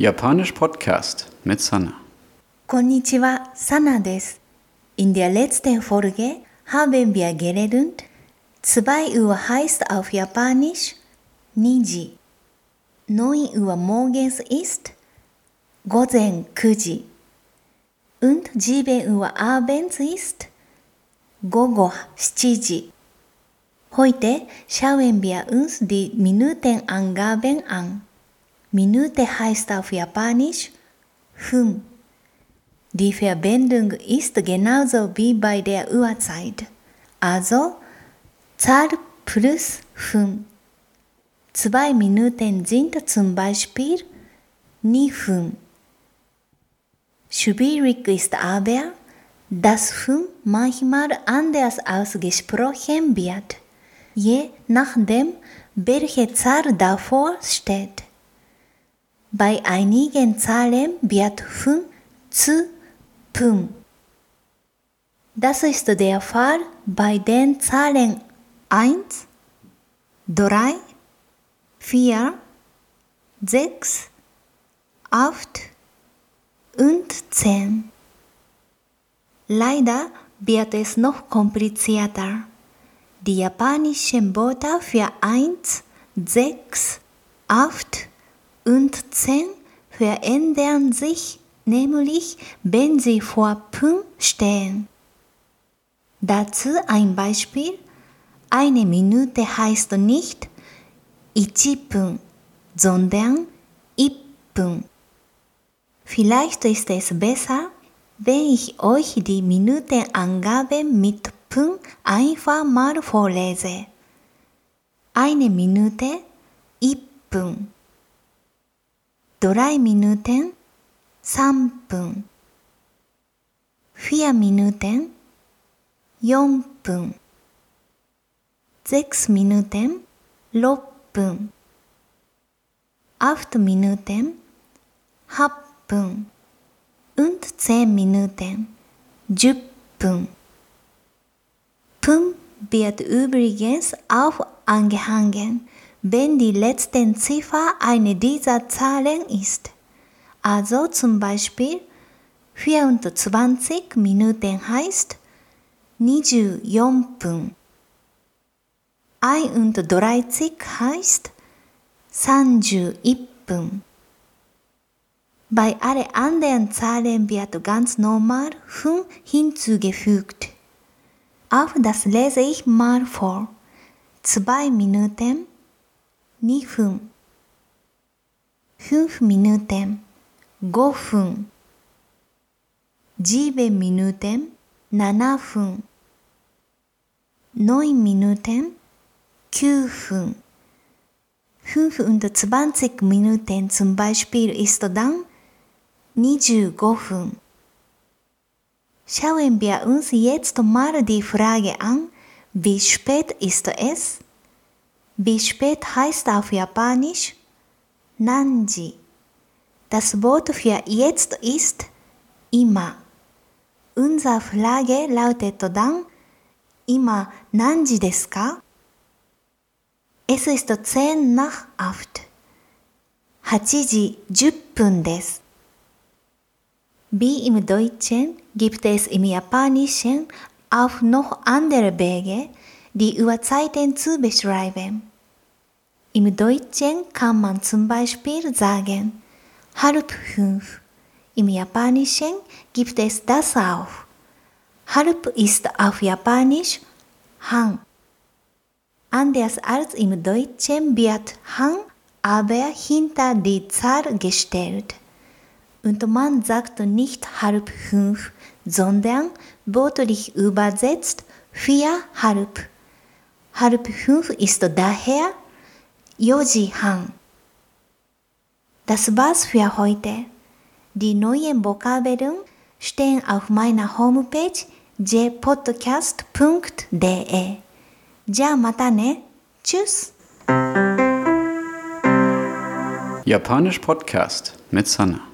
Japanisch Podcast mit Sana. こんにちは、サナです。In der letzten Folge haben wir gelernt, 2 Uhr heißt auf Japanisch 2時。9 Uhr morgens ist 午前9時。Und 7 Uhr abends ist 午後7時。Heute schauen wir uns die Minutenangaben an. Minute heißt auf Japanisch Fun. Die Verbindung ist genauso wie bei der Uhrzeit, also Zahl plus Fun. Zwei Minuten sind zum Beispiel 2 Fun. Schwierig ist aber, dass Fun manchmal anders ausgesprochen wird, je nachdem, welche Zahl davor steht. Bei einigen Zahlen wird 5 zu Pum. Das ist der Fall bei den Zahlen 1, 3, 4, 6, 8 und 10. Leider wird es noch komplizierter. Die japanischen Wörter für 1, 6, 8 und 10 verändern sich nämlich, wenn sie vor Pün stehen. Dazu ein Beispiel. Eine Minute heißt nicht 1 Punkt, sondern 1 Punkt. Vielleicht ist es besser, wenn ich euch die Minutenangabe mit Pün einfach mal vorlese. Eine Minute, 1 Punkt drei Minuten 3分。4 Minuten 4分。6 Minuten 6分。8 Minuten 8分。und 10 Minuten 10分。Pum wird übrigens auch angehangen, wenn die letzte Ziffer eine dieser Zahlen ist. Also zum Beispiel 24 Minuten heißt 24分。31 heißt 31分。Bei allen anderen Zahlen wird ganz normal 5 hinzugefügt. Auch das lese ich mal vor. 2 Minuten 2分。5 Minuten 5分。7 Minuten 7分。9 Minuten 9分。25 Minuten zum Beispiel ist dann 25分。Schauen wir uns jetzt mal die Frage an, wie spät ist es? Wie spät heißt auf Japanisch Nanji. Das Wort für jetzt ist immer. Unser Frage lautet dann Ima Nanji deska? Es ist 10 nach 8. 8 Uhr 10 des. Wie im Deutschen gibt es im Japanischen auch noch andere Wege, die Uhrzeiten zu beschreiben. Im Deutschen kann man zum Beispiel sagen halb fünf. Im Japanischen gibt es das auch. Halb ist auf Japanisch Han. Anders als im Deutschen wird Han aber hinter die Zahl gestellt. Und man sagt nicht halb fünf, sondern wörtlich übersetzt vier halb. Halb fünf ist daher 4時半。Das war's für heute. Die neuen Vokabeln stehen auf meiner Homepage jpodcast.de. じゃあまたね。Tschüss! Japanisch Podcast mit Sana.